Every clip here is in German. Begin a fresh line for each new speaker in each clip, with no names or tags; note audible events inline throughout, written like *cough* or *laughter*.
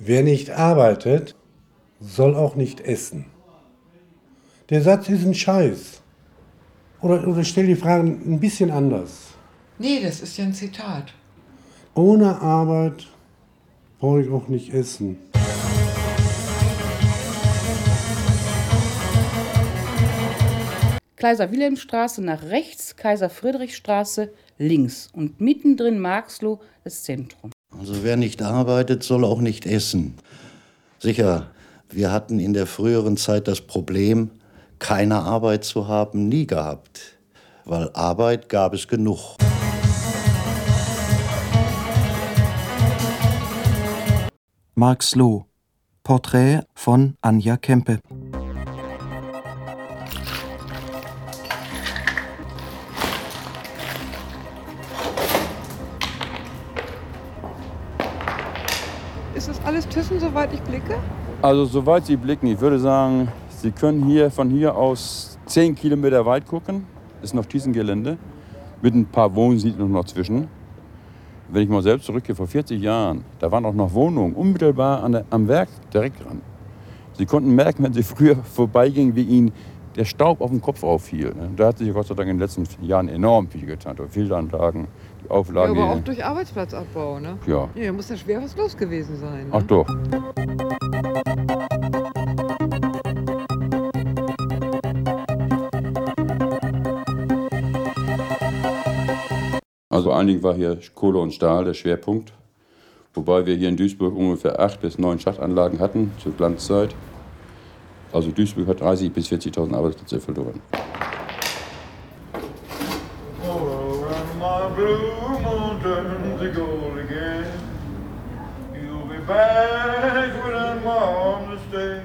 Wer nicht arbeitet, soll auch nicht essen. Der Satz ist ein Scheiß. Oder, oder stell die Frage ein bisschen anders.
Nee, das ist ja ein Zitat.
Ohne Arbeit brauche ich auch nicht essen.
Kaiser Wilhelmstraße nach rechts, Kaiser Friedrichstraße links und mittendrin Marxloh das Zentrum.
Also wer nicht arbeitet, soll auch nicht essen. Sicher, wir hatten in der früheren Zeit das Problem, keine Arbeit zu haben, nie gehabt, weil Arbeit gab es genug.
Marxloh Porträt von Anja Kempe
Ist das alles Thyssen, soweit ich blicke?
Also soweit Sie blicken, ich würde sagen, Sie können hier von hier aus 10 Kilometer weit gucken. Ist noch Thiessen-Gelände mit ein paar Wohnsiedlungen noch zwischen. Wenn ich mal selbst zurückgehe, vor 40 Jahren, da waren auch noch Wohnungen unmittelbar an der, am Werk direkt dran. Sie konnten merken, wenn Sie *laughs* früher vorbeigingen, wie Ihnen der Staub auf dem Kopf auffiel. ne? Da hat sich Gott sei Dank in den letzten Jahren enorm viel getan. Filteranlagen, die
Ja,
Auflagen.
aber auch durch Arbeitsplatzabbau, ne?
Ja.
Ja, muss ja schwer was los gewesen sein. Ne?
Ach doch. Also eigentlich war hier Kohle und Stahl der Schwerpunkt, wobei wir hier in Duisburg ungefähr acht bis neun Schachtanlagen hatten zur Glanzzeit. Also Duisburg hat 30.000 bis 40.000 Arbeitsplätze verloren.
Blue moon turns to gold again. You'll be back when I'm on the stage.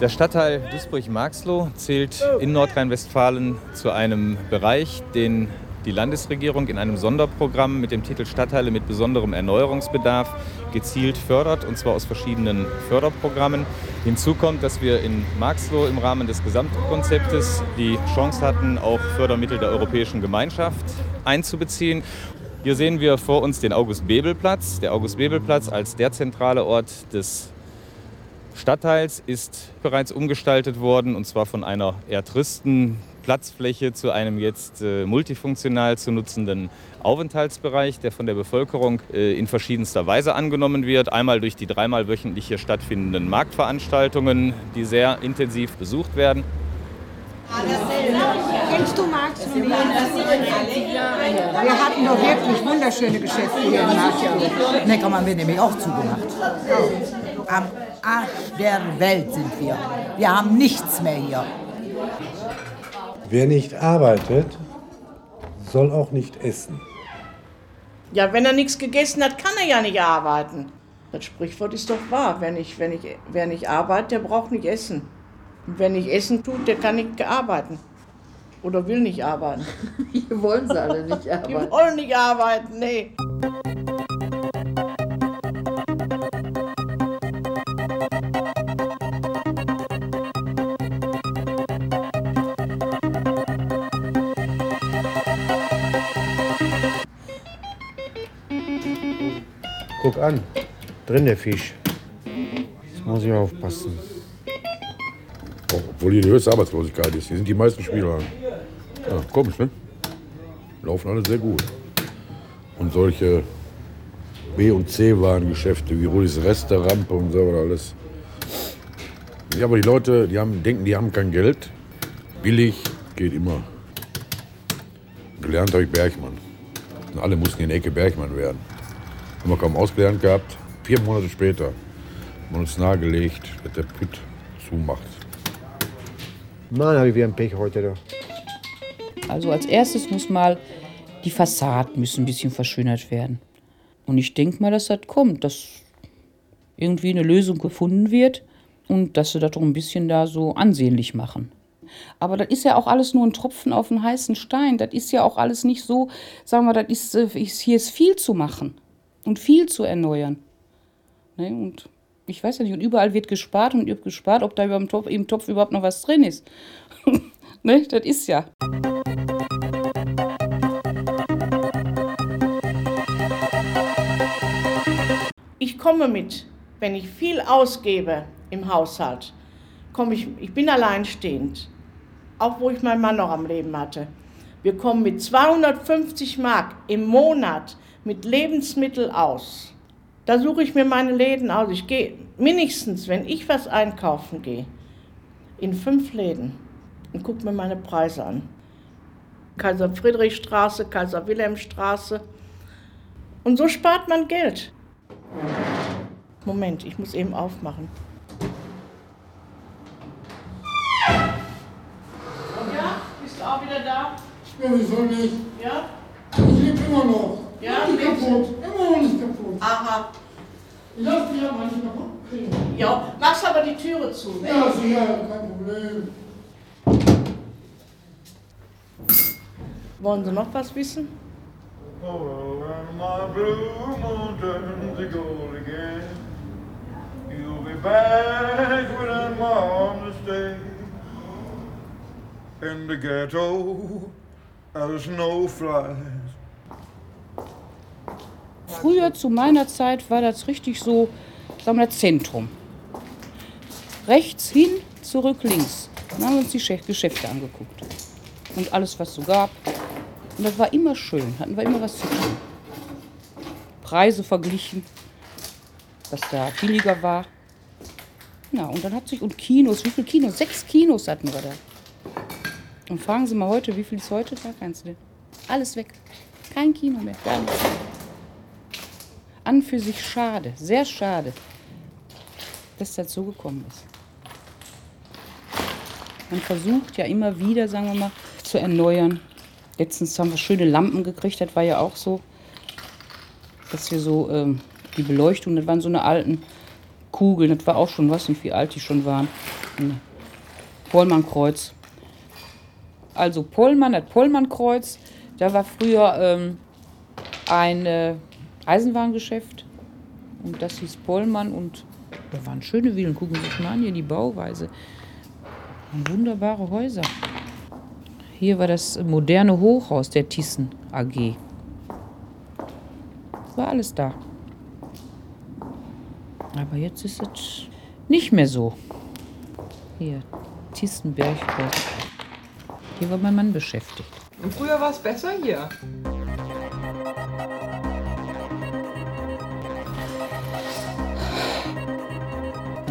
Der Stadtteil Duisburg-Marxloh zählt in Nordrhein-Westfalen zu einem Bereich, den die Landesregierung in einem Sonderprogramm mit dem Titel Stadtteile mit besonderem Erneuerungsbedarf gezielt fördert, und zwar aus verschiedenen Förderprogrammen. Hinzu kommt, dass wir in Marxloh im Rahmen des Gesamtkonzeptes die Chance hatten, auch Fördermittel der Europäischen Gemeinschaft einzubeziehen. Hier sehen wir vor uns den August-Bebel-Platz. Der August-Bebel-Platz als der zentrale Ort des Stadtteils ist bereits umgestaltet worden und zwar von einer eher tristen Platzfläche zu einem jetzt äh, multifunktional zu nutzenden Aufenthaltsbereich, der von der Bevölkerung äh, in verschiedenster Weise angenommen wird. Einmal durch die dreimal wöchentlich hier stattfindenden Marktveranstaltungen, die sehr intensiv besucht werden.
Kennst du Marx Wir hatten doch wirklich wunderschöne Geschäfte hier in Marxloh.
Neckern haben wir nämlich auch zugemacht. Am Arsch der Welt sind wir. Wir haben nichts mehr hier.
Wer nicht arbeitet, soll auch nicht essen.
Ja, wenn er nichts gegessen hat, kann er ja nicht arbeiten. Das Sprichwort ist doch wahr. Wer nicht, wer nicht, wer nicht arbeitet, der braucht nicht essen. Und wer nicht essen tut, der kann nicht arbeiten. Oder will nicht arbeiten. *laughs*
Hier wollen sie alle nicht
Die
arbeiten.
wollen nicht arbeiten, nee.
Guck an, drin der Fisch. Jetzt muss ich aufpassen.
Obwohl hier die höchste Arbeitslosigkeit ist. Hier sind die meisten Spieler. Ja, komisch, ne? Laufen alle sehr gut. Und solche B- und C-Warengeschäfte wie Rudis Resterampe und so oder alles. Ja, aber die Leute, die haben, denken, die haben kein Geld. Billig geht immer. Gelernt habe ich Bergmann. Und alle mussten in Ecke Bergmann werden. Haben wir kaum ausgelernt gehabt. Vier Monate später haben wir uns nahegelegt, dass der Püt zumacht.
Mann, habe ich wieder ein Pech heute da.
Also als erstes muss mal die Fassaden müssen ein bisschen verschönert werden. Und ich denke mal, dass das kommt, dass irgendwie eine Lösung gefunden wird und dass sie das doch ein bisschen da so ansehnlich machen. Aber das ist ja auch alles nur ein Tropfen auf den heißen Stein. Das ist ja auch alles nicht so, sagen wir, das ist, äh, ist hier ist viel zu machen und viel zu erneuern. Ne? Und ich weiß ja nicht, und überall wird gespart und gespart, ob da über Topf, im Topf überhaupt noch was drin ist. *laughs* ne? Das ist ja.
Ich komme mit wenn ich viel ausgebe im Haushalt, komme ich, ich bin alleinstehend, auch wo ich meinen Mann noch am Leben hatte. Wir kommen mit 250 Mark im Monat mit Lebensmittel aus. Da suche ich mir meine Läden aus. Ich gehe mindestens, wenn ich was einkaufen gehe, in fünf Läden und gucke mir meine Preise an. Kaiser Friedrichstraße, Kaiser Wilhelmstraße. Und so spart man Geld. Moment, ich muss eben aufmachen. Ja, bist du auch wieder da?
Ja, wieso nicht?
Ja?
Ich lebe immer noch.
Ja,
nicht
lebst du?
Kaputt. Immer nicht kaputt.
Aha.
Ich lasse mich aber nicht kaputt kriegen.
Ja, machst aber die Türe zu, ne?
Ja, sicher, kein Problem.
Wollen Sie noch was wissen?
Oh, when my blue moon turns to gold again, you'll be back within my arms to stay. In the ghetto, as snow flies.
Früher zu meiner Zeit war das richtig so, sagen wir, Zentrum. Rechts hin, zurück links. Dann haben wir uns die Geschäfte angeguckt. Und alles, was so gab. Und das war immer schön, hatten wir immer was zu tun. Preise verglichen, was da billiger war. Ja, und dann hat sich, und Kinos, wie viele Kinos? Sechs Kinos hatten wir da. Und fragen Sie mal heute, wie viel ist heute da? Du denn? Alles weg. Kein Kino mehr, gar nichts. An für sich schade, sehr schade, dass das so gekommen ist. Man versucht ja immer wieder, sagen wir mal, zu erneuern. Letztens haben wir schöne Lampen gekriegt, das war ja auch so, dass wir so ähm, die Beleuchtung, das waren so eine alten Kugeln, das war auch schon, weiß nicht, wie alt die schon waren. Pollmann-Kreuz. Also Pollmann, das Pollmann-Kreuz, da war früher ähm, ein äh, Eisenwarengeschäft und das hieß Pollmann und da waren schöne Villen. Gucken Sie sich mal an, hier die Bauweise. Und wunderbare Häuser. Hier war das moderne Hochhaus der Thyssen AG. War alles da. Aber jetzt ist es nicht mehr so. Hier, Thyssen-Berghaus. Hier war mein Mann beschäftigt.
Und früher war es besser hier.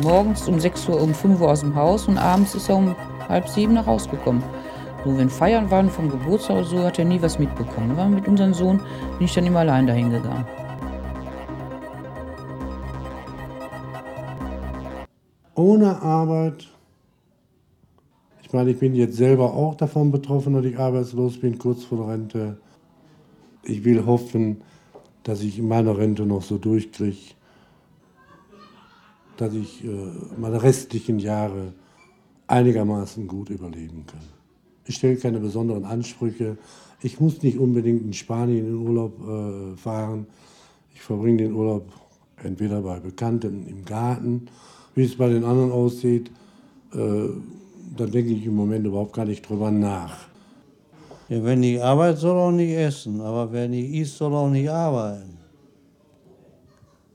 Morgens um 6 Uhr, um 5 Uhr aus dem Haus und abends ist er um halb sieben nach Hause gekommen. So, wenn Feiern waren vom Geburtstag oder so, hat er nie was mitbekommen. Wir mit unserem Sohn, bin ich dann immer allein dahin gegangen.
Ohne Arbeit, ich meine, ich bin jetzt selber auch davon betroffen, dass ich arbeitslos bin, kurz vor der Rente. Ich will hoffen, dass ich meine Rente noch so durchkriege, dass ich äh, meine restlichen Jahre einigermaßen gut überleben kann. Ich stelle keine besonderen Ansprüche. Ich muss nicht unbedingt in Spanien in Urlaub äh, fahren. Ich verbringe den Urlaub entweder bei Bekannten im Garten, wie es bei den anderen aussieht. Äh, da denke ich im Moment überhaupt gar nicht drüber nach.
Ja, wenn nicht arbeitet, soll auch nicht essen. Aber wer nicht isst, soll auch nicht arbeiten.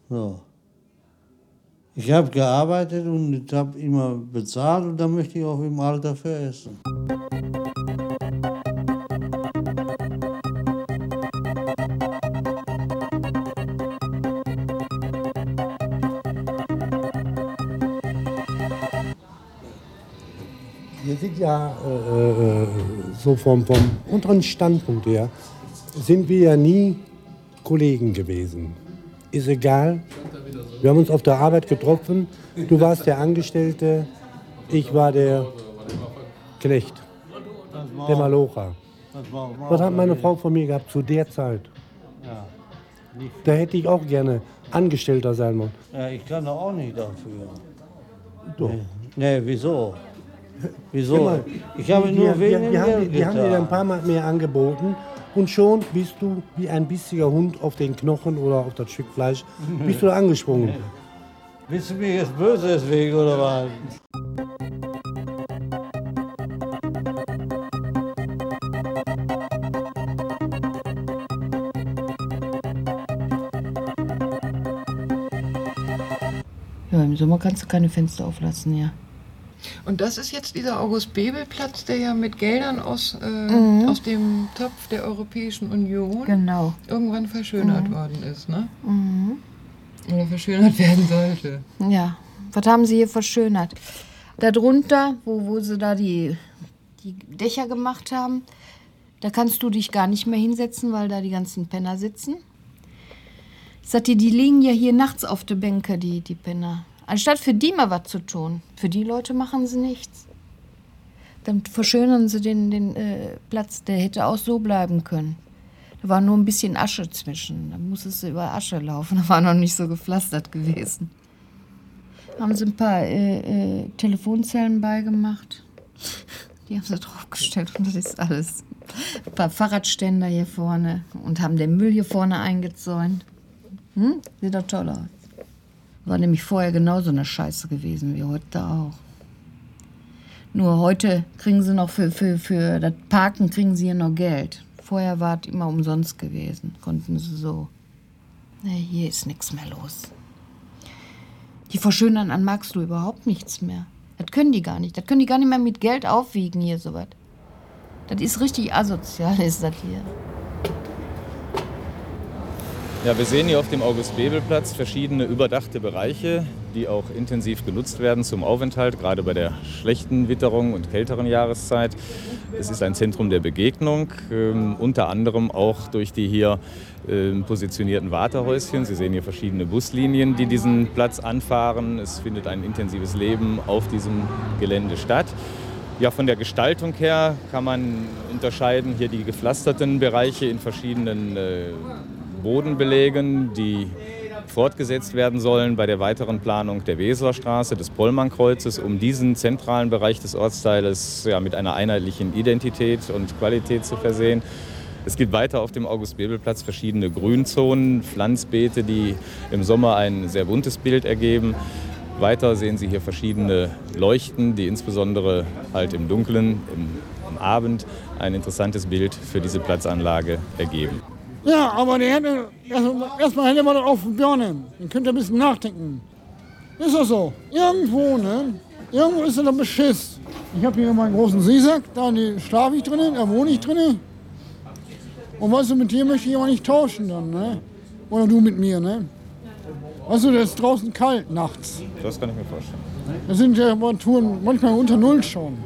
So. Ich habe gearbeitet und ich habe immer bezahlt und da möchte ich auch im Alter für essen.
Wir sind ja äh, äh, so vom, vom unteren Standpunkt her, sind wir ja nie Kollegen gewesen. Ist egal. Wir haben uns auf der Arbeit getroffen. Du warst der Angestellte, ich war der Knecht, der Malocha. Was hat meine Frau von mir gehabt zu der Zeit? Da hätte ich auch gerne Angestellter sein wollen.
Ja, ich kann doch auch nicht dafür.
Doch.
Nee, wieso?
Guck
Wieso?
mal,
Ich habe
die-
nur
die-
wegen
die, haben, die haben dir ein paar Mal mehr angeboten und schon bist du wie ein bissiger Hund auf den Knochen oder auf das Stück Fleisch, bist du da angesprungen. *laughs*
Bist du mir jetzt böse deswegen oder was?
im Sommer kannst du keine Fenster auflassen, ja.
Und das ist jetzt dieser August-Bebel-Platz, der ja mit Geldern aus, äh,
Mhm.
aus dem Topf der Europäischen Union
Genau.
irgendwann verschönert
Mhm.
worden ist, ne?
Mhm.
Oder verschönert *laughs* werden sollte.
Ja, was haben sie hier verschönert? Darunter, wo, wo sie da die, die Dächer gemacht haben, da kannst du dich gar nicht mehr hinsetzen, weil da die ganzen Penner sitzen. Ich sagte, die liegen ja hier nachts auf der Bänke, die, die Penner. Anstatt für die mal was zu tun, für die Leute machen sie nichts. Dann verschönern sie den, den äh, Platz, der hätte auch so bleiben können. Da war nur ein bisschen Asche zwischen. Da musstest du über Asche laufen. *laughs* Da war noch nicht so gepflastert gewesen. Haben sie ein paar äh, äh, Telefonzellen beigemacht. Die haben sie draufgestellt und das ist alles. Ein paar Fahrradständer hier vorne und haben den Müll hier vorne eingezäunt. Hm? Sieht doch toll aus. War nämlich vorher genauso eine Scheiße gewesen wie heute auch. Nur heute kriegen sie noch für, für, für das Parken kriegen sie hier noch Geld. Vorher war es immer umsonst gewesen. Konnten sie so. Nee, hier ist nichts mehr los. Die verschönern an magst du überhaupt nichts mehr. Das können die gar nicht. Das können die gar nicht mehr mit Geld aufwiegen hier sowas. Das ist richtig asozial, ist das hier.
Ja, wir sehen hier auf dem August-Bebel-Platz verschiedene überdachte Bereiche, die auch intensiv genutzt werden zum Aufenthalt, gerade bei der schlechten Witterung und kälteren Jahreszeit. Es ist ein Zentrum der Begegnung, ähm, unter anderem auch durch die hier ähm, positionierten Wartehäuschen. Sie sehen hier verschiedene Buslinien, die diesen Platz anfahren. Es findet ein intensives Leben auf diesem Gelände statt. Ja, von der Gestaltung her kann man unterscheiden hier die gepflasterten Bereiche in verschiedenen äh, Bodenbelägen, die fortgesetzt werden sollen bei der weiteren Planung der Weserstraße, des Pollmannkreuzes, um diesen zentralen Bereich des Ortsteiles ja, mit einer einheitlichen Identität und Qualität zu versehen. Es gibt weiter auf dem August-Bebel-Platz verschiedene Grünzonen, Pflanzbeete, die im Sommer ein sehr buntes Bild ergeben. Weiter sehen Sie hier verschiedene Leuchten, die insbesondere halt im Dunkeln, im, am Abend ein interessantes Bild für diese Platzanlage ergeben.
Ja, aber der hätte erstmal erst hätte man das auf den Birnen. Dann könnt ihr ein bisschen nachdenken. Ist doch so. Irgendwo, ne? Irgendwo ist da Beschiss. Ich habe hier meinen großen Seesack, da schlafe ich drinnen, da wohne ich drinnen. Und weißt du, mit dir möchte ich aber nicht tauschen dann, ne? Oder du mit mir, ne? Weißt du, das ist draußen kalt nachts.
Das kann ich mir vorstellen.
Da sind Temperaturen manchmal unter Null schon.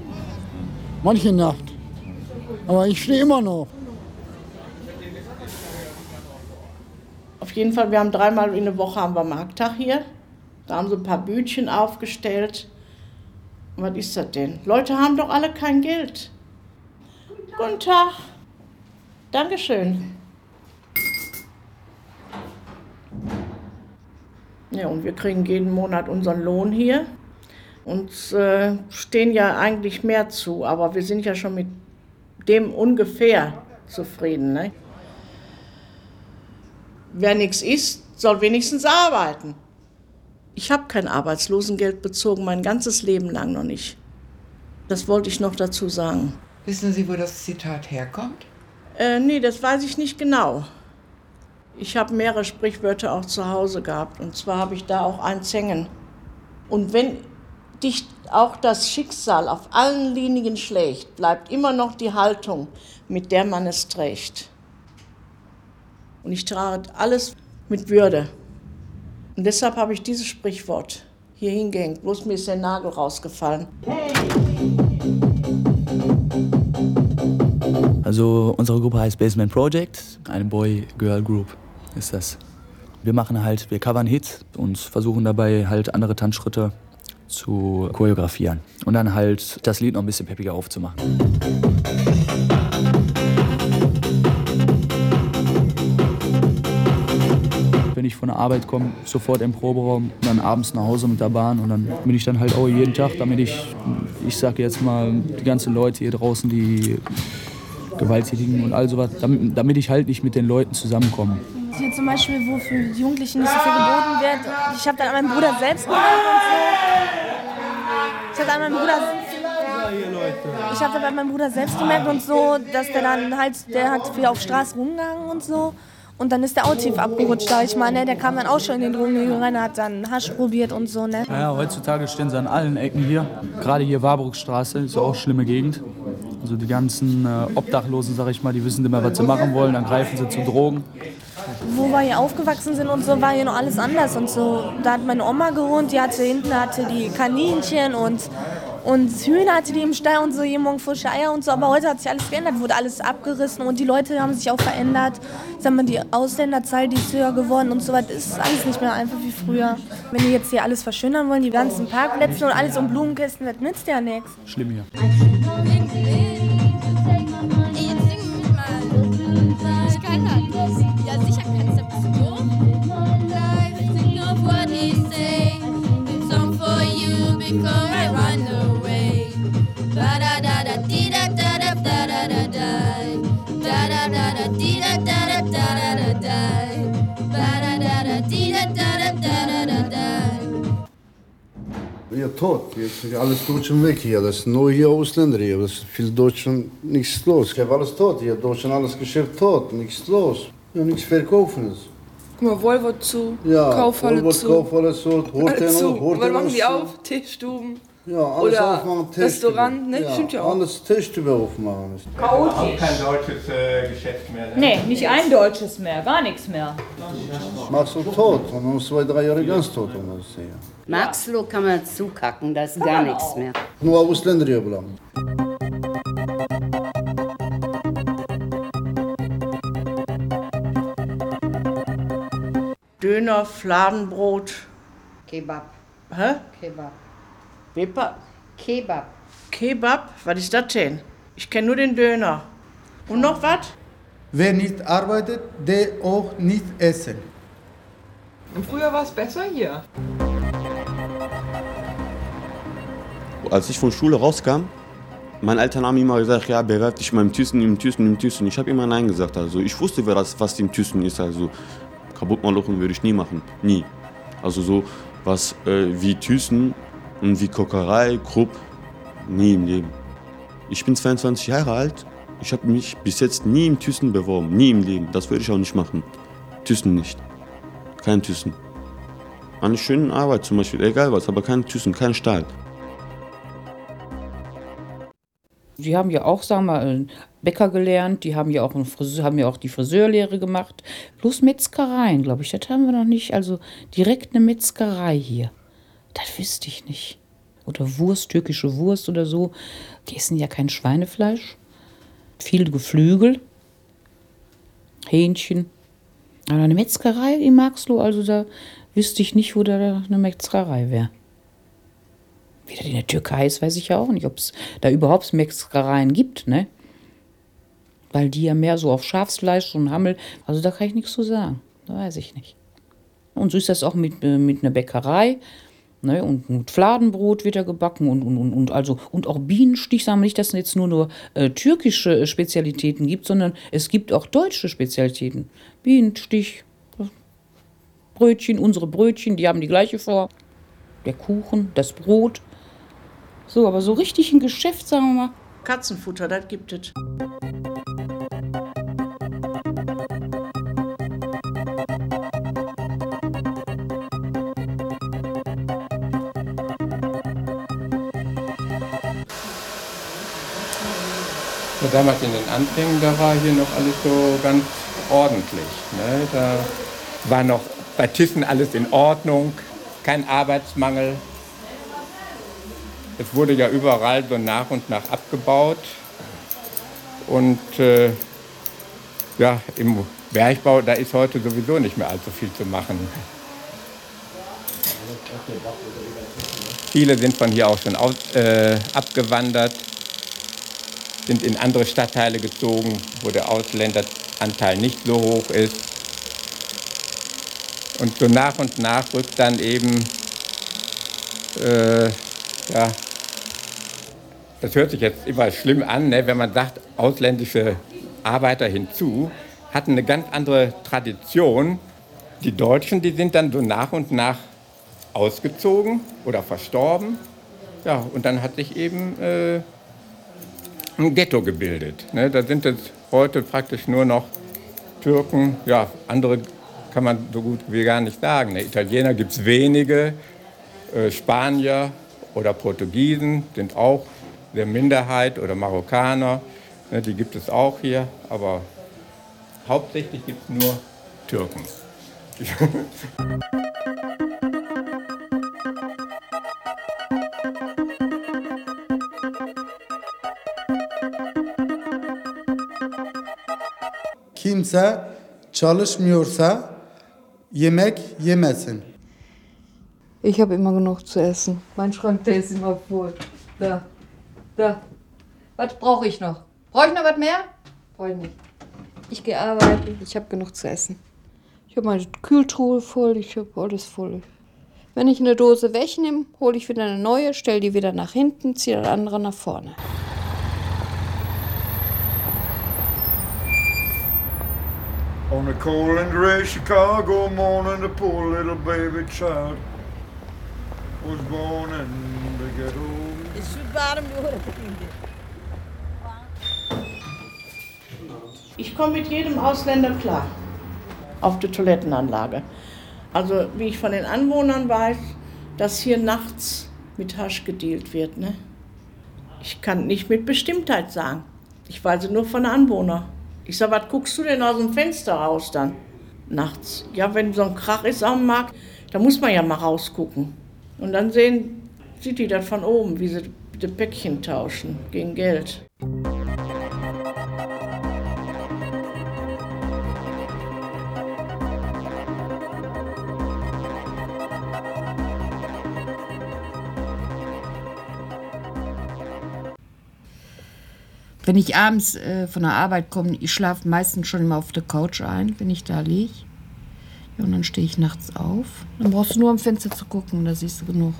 Manche Nacht. Aber ich stehe immer noch.
Auf jeden Fall, wir haben dreimal in der Woche haben wir Markttag hier. Da haben sie ein paar Bütchen aufgestellt. Und was ist das denn? Leute haben doch alle kein Geld. Guten Tag. Dankeschön. Ja, und wir kriegen jeden Monat unseren Lohn hier. Uns äh, stehen ja eigentlich mehr zu, aber wir sind ja schon mit dem ungefähr zufrieden. Ne? Wer nichts isst, soll wenigstens arbeiten. Ich habe kein Arbeitslosengeld bezogen, mein ganzes Leben lang noch nicht. Das wollte ich noch dazu sagen.
Wissen Sie, wo das Zitat herkommt?
Äh, nee, das weiß ich nicht genau. Ich habe mehrere Sprichwörter auch zu Hause gehabt. Und zwar habe ich da auch eins hängen. Und wenn dich auch das Schicksal auf allen Linien schlägt, bleibt immer noch die Haltung, mit der man es trägt. Und ich trage alles mit Würde. Und deshalb habe ich dieses Sprichwort hier hingehängt. Bloß mir ist der Nagel rausgefallen.
Also unsere Gruppe heißt Basement Project, eine Boy-Girl-Group ist das. Wir machen halt, wir covern Hits und versuchen dabei halt andere Tanzschritte zu choreografieren und dann halt das Lied noch ein bisschen peppiger aufzumachen. Ich von der Arbeit komme, sofort im Proberaum und dann abends nach Hause mit der Bahn und dann bin ich dann halt auch jeden Tag, damit ich, ich sage jetzt mal, die ganzen Leute hier draußen, die gewalttätigen und all sowas, damit, damit ich halt nicht mit den Leuten zusammenkomme.
Hier zum Beispiel, wo für die Jugendlichen nicht so viel geboten wird. Ich habe dann an meinen Bruder selbst gemerkt und so. Ich habe an meinen Bruder. Ich habe bei meinem Bruder selbst gemerkt und so, dass der dann halt, der hat viel auf Straße rumgegangen und so. Und dann ist der auch tief abgerutscht, sag ich mal. Ne? Der kam dann auch schon in den Drogen rein, hat dann Hasch probiert und so. Ne?
Ja, heutzutage stehen sie an allen Ecken hier. Gerade hier Warburgstraße, ist auch schlimme Gegend. Also die ganzen äh, Obdachlosen, sag ich mal, die wissen immer, was sie machen wollen, dann greifen sie zu Drogen.
Wo wir hier aufgewachsen sind und so, war hier noch alles anders und so. Da hat meine Oma gewohnt, die hatte hinten hatte die Kaninchen und und Hühner hatte die im Stall und so, jeden Morgen frische Eier und so. Aber heute hat sich alles geändert, wurde alles abgerissen und die Leute haben sich auch verändert. Sag mal, die Ausländerzahl, die ist höher geworden und so was. Ist alles nicht mehr einfach wie früher. Wenn die jetzt hier alles verschönern wollen, die ganzen Parkplätze und alles um Blumenkästen, das nützt ja nichts.
Schlimm hier.
Ich kann das. Ja, sicher kannst du. Bist du doof? Life, think of what he's saying. It's song for you because
Ja, tot. Jetzt ist alles Deutschen weg hier. Das sind nur hier Ausländer hier. Das ist viel Deutschen nichts los. Ich habe alles tot. Hier Deutschen alles Geschäft tot. Nichts los. Ja, nichts verkaufen ist.
Guck mal, Volvo zu,
Ja,
Kaufhalle
Volvo,
zu.
Kaufhalle zu,
Alle zu.
Hotel
Wann machen die auf? Tischstuben.
Ja, alles
Oder
aufmachen, Tisch.
Restaurant, ne?
Ja,
Stimmt ja auch.
Alles Tischtüber aufmachen.
Auch kein deutsches äh, Geschäft mehr. Ne?
Nee, nicht ein deutsches mehr, gar nichts mehr.
Machst du tot. Und dann zwei, drei Jahre ganz tot. Und das hier.
Maxloh kann man zukacken, da ist gar nichts mehr.
Nur Ausländer hier bleiben.
Döner, Fladenbrot.
Kebab.
Hä?
Kebab.
Weber?
Kebab.
Kebab? Was ist das denn? Ich kenne nur den Döner. Und noch was?
Wer nicht arbeitet, der auch nicht essen.
Und früher war es besser hier.
Als ich von Schule rauskam, meine Eltern haben immer gesagt, ja, bewerb dich mal im Thyssen, im Thyssen, im Thyssen. Ich habe immer Nein gesagt. Also ich wusste, wer das, was im Thyssen ist. Also kaputt machen würde ich nie machen. Nie. Also so was äh, wie Thyssen und wie Kokerei, Krupp, nie im Leben. Ich bin 22 Jahre alt. Ich habe mich bis jetzt nie im Thyssen beworben. Nie im Leben. Das würde ich auch nicht machen. Thyssen nicht. Kein Thyssen. Eine schöne Arbeit zum Beispiel, egal was, aber kein Thyssen, kein Stahl.
Die haben ja auch, sagen wir mal, Bäcker gelernt, die haben ja auch, Friseur, haben ja auch die Friseurlehre gemacht. Plus Metzgereien, glaube ich, das haben wir noch nicht. Also direkt eine Metzgerei hier. Das wüsste ich nicht. Oder Wurst, türkische Wurst oder so. Die essen ja kein Schweinefleisch. Viel Geflügel. Hähnchen. Aber eine Metzgerei in Marxloh, also da wüsste ich nicht, wo da eine Metzgerei wäre. Wie das in der Türkei ist, weiß ich ja auch nicht, ob es da überhaupt Metzgereien gibt, ne? Weil die ja mehr so auf Schafsfleisch und Hammel, also da kann ich nichts zu sagen. Da weiß ich nicht. Und so ist das auch mit, äh, mit einer Bäckerei. Ne, und, und Fladenbrot wird ja gebacken und, und, und, und, also, und auch Bienenstich, sagen wir nicht, dass es jetzt nur, nur äh, türkische äh, Spezialitäten gibt, sondern es gibt auch deutsche Spezialitäten. Bienenstich, Brötchen, unsere Brötchen, die haben die gleiche Form. Der Kuchen, das Brot. So, aber so richtig ein Geschäft, sagen wir mal.
Katzenfutter, das gibt es.
Damals in den Anfängen, da war hier noch alles so ganz ordentlich. Ne? Da war noch bei Thyssen alles in Ordnung, kein Arbeitsmangel. Es wurde ja überall so nach und nach abgebaut. Und äh, ja, im Bergbau, da ist heute sowieso nicht mehr allzu viel zu machen. Viele sind von hier auch schon aus, äh, abgewandert, sind in andere Stadtteile gezogen, wo der Ausländeranteil nicht so hoch ist. Und so nach und nach rückt dann eben, äh, ja, das hört sich jetzt immer schlimm an, ne, wenn man sagt, ausländische Arbeiter hinzu, hatten eine ganz andere Tradition. Die Deutschen, die sind dann so nach und nach ausgezogen oder verstorben. Ja, und dann hat sich eben äh, ein Ghetto gebildet. Ne? Da sind es heute praktisch nur noch Türken, ja, andere kann man so gut wie gar nicht sagen. Ne? Italiener gibt es wenige, äh, Spanier oder Portugiesen sind auch der Minderheit oder Marokkaner, ne, die gibt es auch hier, aber hauptsächlich gibt es nur Türken. *laughs*
Kimse çalışmıyorsa yemek yemesin.
Ich habe immer genug zu essen. Mein Schrank, der ist immer voll. Da. Da. Was brauche ich noch? Brauche ich noch was mehr? Brauche ich nicht. Ich gehe arbeiten. Ich habe genug zu essen. Ich habe meine Kühltruhe voll. Ich habe alles voll. Wenn ich eine Dose wegnehme, hole ich wieder eine neue, stelle die wieder nach hinten, ziehe das andere nach vorne.
On a cold and gray Chicago morning, the poor little baby child was born in the ghetto.
Ich komme mit jedem Ausländer klar. Auf der Toilettenanlage. Also, wie ich von den Anwohnern weiß, dass hier nachts mit Hasch gedealt wird. Ne? Ich kann nicht mit Bestimmtheit sagen. Ich weiß es nur von den Anwohnern. Ich sag, was guckst du denn aus dem Fenster raus dann? Nachts. Ja, wenn so ein Krach ist am Markt, da muss man ja mal rausgucken. Und dann sehen, sieht die das von oben, wie sie die Päckchen tauschen gegen Geld.
Wenn ich abends äh, von der Arbeit komme, ich schlafe meistens schon immer auf der Couch ein, wenn ich da liege. Ja, und dann stehe ich nachts auf. Dann brauchst du nur am Fenster zu gucken, da siehst du genug.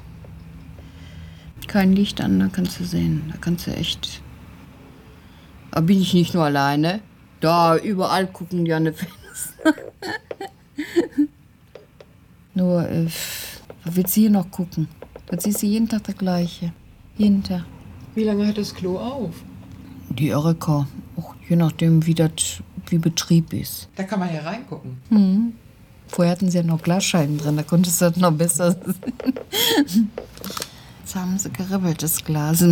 Kein Licht an, da kannst du sehen. Da kannst du echt. Da bin ich nicht nur alleine. Da überall gucken die an die *laughs* Fenster. nur, äh, was willst du hier noch gucken? Da siehst du jeden Tag das Gleiche. Jeden Tag.
Wie lange hat das Klo auf?
Die Erika, auch je nachdem, wie das wie Betrieb ist.
Da kann man ja reingucken.
Hm. Vorher hatten sie ja noch Glasscheiben drin, da konntest du das noch besser sehen. Jetzt haben sie geribbeltes Glas.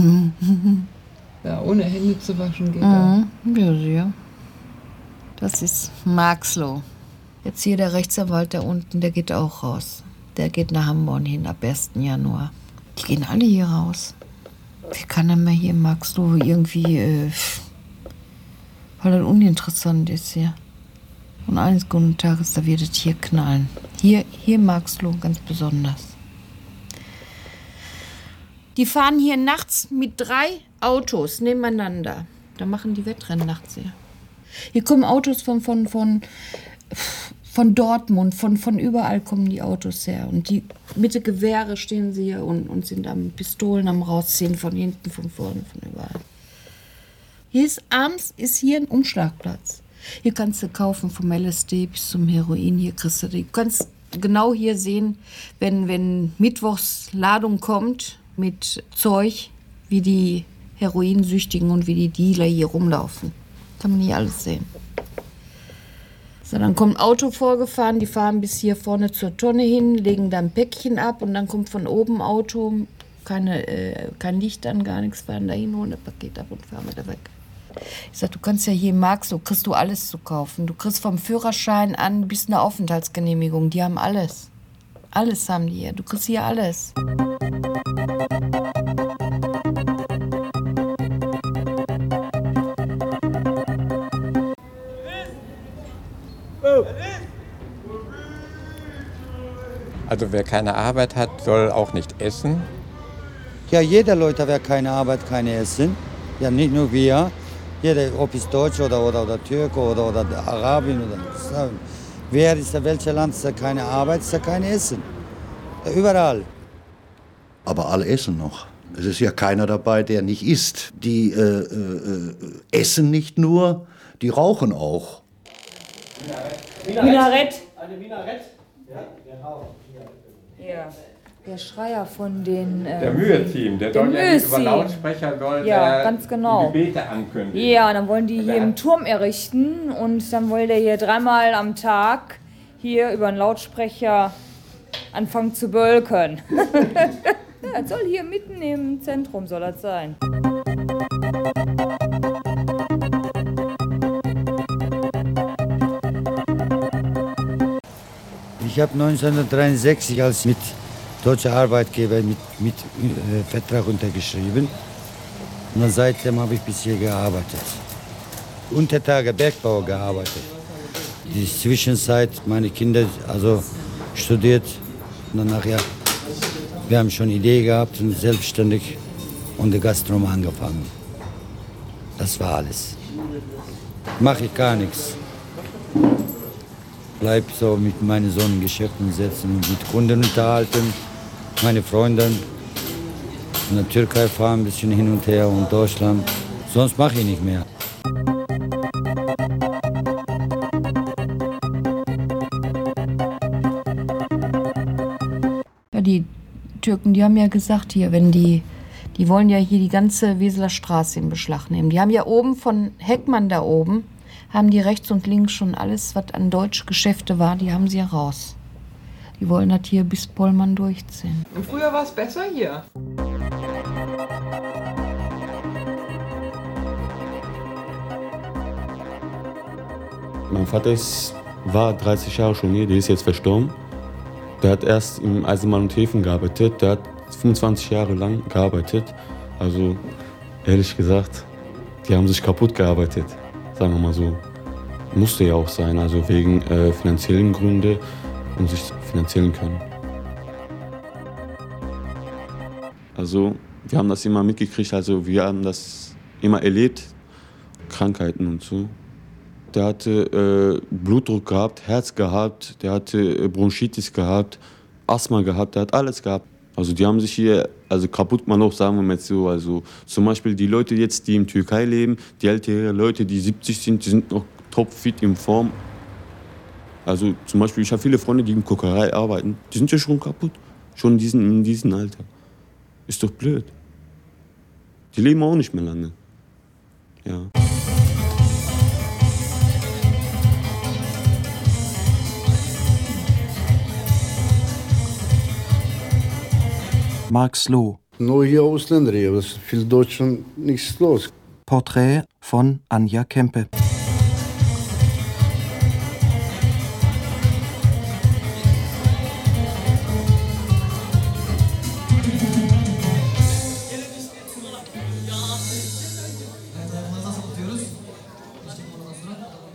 Ja, ohne Hände zu waschen geht das.
Mhm. Ja, ja. Das ist Marxloh. Jetzt hier der Rechtsanwalt da unten, der geht auch raus. Der geht nach Hamburg hin ab 1. Januar. Die gehen alle hier raus. Wie kann er mir hier in Marxloh irgendwie, äh, weil das uninteressant ist hier. Und eines guten Tages, da wird es hier knallen. Hier, hier in Marxloh ganz besonders. Die fahren hier nachts mit drei Autos nebeneinander. Da machen die Wettrennen nachts hier. Hier kommen Autos von, von, von, von Dortmund, von, von überall kommen die Autos her. Und die mit den Gewehre stehen sie hier und, und sind am Pistolen am rausziehen, von hinten, von vorne, von überall. Hier ist abends ist hier ein Umschlagplatz. Hier kannst du kaufen vom LSD bis zum Heroin. Hier kriegst du, die- du kannst genau hier sehen, wenn, wenn Mittwochs Ladung kommt mit Zeug, wie die Heroinsüchtigen und wie die Dealer hier rumlaufen. Kann man hier alles sehen. So, dann kommt ein Auto vorgefahren, die fahren bis hier vorne zur Tonne hin, legen da ein Päckchen ab und dann kommt von oben ein Auto, keine, äh, kein Licht an, gar nichts, fahren da hin, holen das Paket ab und fahren wieder weg. Ich sag, du kannst ja hier in Marxloh, kriegst du alles zu kaufen. Du kriegst vom Führerschein an bis eine Aufenthaltsgenehmigung, die haben alles. Alles haben die hier, du kriegst hier alles.
Also wer keine Arbeit hat, soll auch nicht essen.
Ja, jeder Leute, wer keine Arbeit, keine Essen. Ja, nicht nur wir. Jeder, ob es Deutsch oder, oder, oder Türke oder, oder Arabien oder. Wer ist der welche Land, ist da keine Arbeit, ist da kein Essen. Überall.
Aber alle essen noch. Es ist ja keiner dabei, der nicht isst. Die äh, äh, äh, essen nicht nur, die rauchen auch.
Minarett.
Eine Minarett? Ja, genau.
Ja.
Der Schreier von den. äh,
Der Mühe-Team, der soll ja nicht über. Lautsprecher soll
Ja,
der
ganz genau.
die Gebete ankündigen.
Ja, dann wollen die hier
Der
im
hat-
Turm errichten und dann will der hier dreimal am Tag hier über einen Lautsprecher anfangen zu bölken. das *laughs* soll hier mitten im Zentrum soll das sein.
Ich habe 1963 als mit deutscher Arbeitgeber mit, mit äh, Vertrag untergeschrieben. Und seitdem habe ich bis hier gearbeitet. Untertage Bergbau gearbeitet. Die Zwischenzeit meine Kinder also studiert und dann nachher wir haben schon Idee gehabt und selbstständig und die Gastrom angefangen. Das war alles. Mache ich gar nichts. Bleib so mit meinen Sonnengeschäften sitzen und mit Kunden unterhalten, meine Freunde. In der Türkei fahren ein bisschen hin und her und Deutschland. Sonst mache ich nicht mehr.
Ja, die Türken, die haben ja gesagt hier, wenn die, die wollen ja hier die ganze Weseler Straße in Beschlag nehmen. Die haben ja oben von Heckmann da oben, haben die rechts und links schon alles, was an deutsche Geschäfte war, die haben sie ja raus. Die wollen das hier bis Pollmann durchziehen.
Und früher war es besser hier.
Mein Vater ist, war 30 Jahre schon hier, der ist jetzt verstorben. Der hat erst im Eisenbahn und Häfen gearbeitet, der hat 25 Jahre lang gearbeitet. Also ehrlich gesagt, die haben sich kaputt gearbeitet, sagen wir mal so. Musste ja auch sein, also wegen äh, finanziellen Gründen und sich finanzieren können. Also wir haben das immer mitgekriegt, also wir haben das immer erlebt, Krankheiten und so. Der hatte äh, Blutdruck gehabt, Herz gehabt, der hatte äh, Bronchitis gehabt, Asthma gehabt, der hat alles gehabt. Also die haben sich hier also kaputt gemacht, auch sagen wir mal so. Also zum Beispiel die Leute jetzt, die in Türkei leben, die ältere Leute, die 70 sind, die sind noch topfit in Form. Also zum Beispiel, ich habe viele Freunde, die in Kokerei arbeiten, die sind ja schon kaputt, schon in diesem, in diesem Alter. Ist doch blöd. Die leben auch nicht mehr lange. Ja.
Mark Sloh.
Nur hier Ausländer hier, ist viel Deutsch und nichts los.
Porträt von Anja Kempe.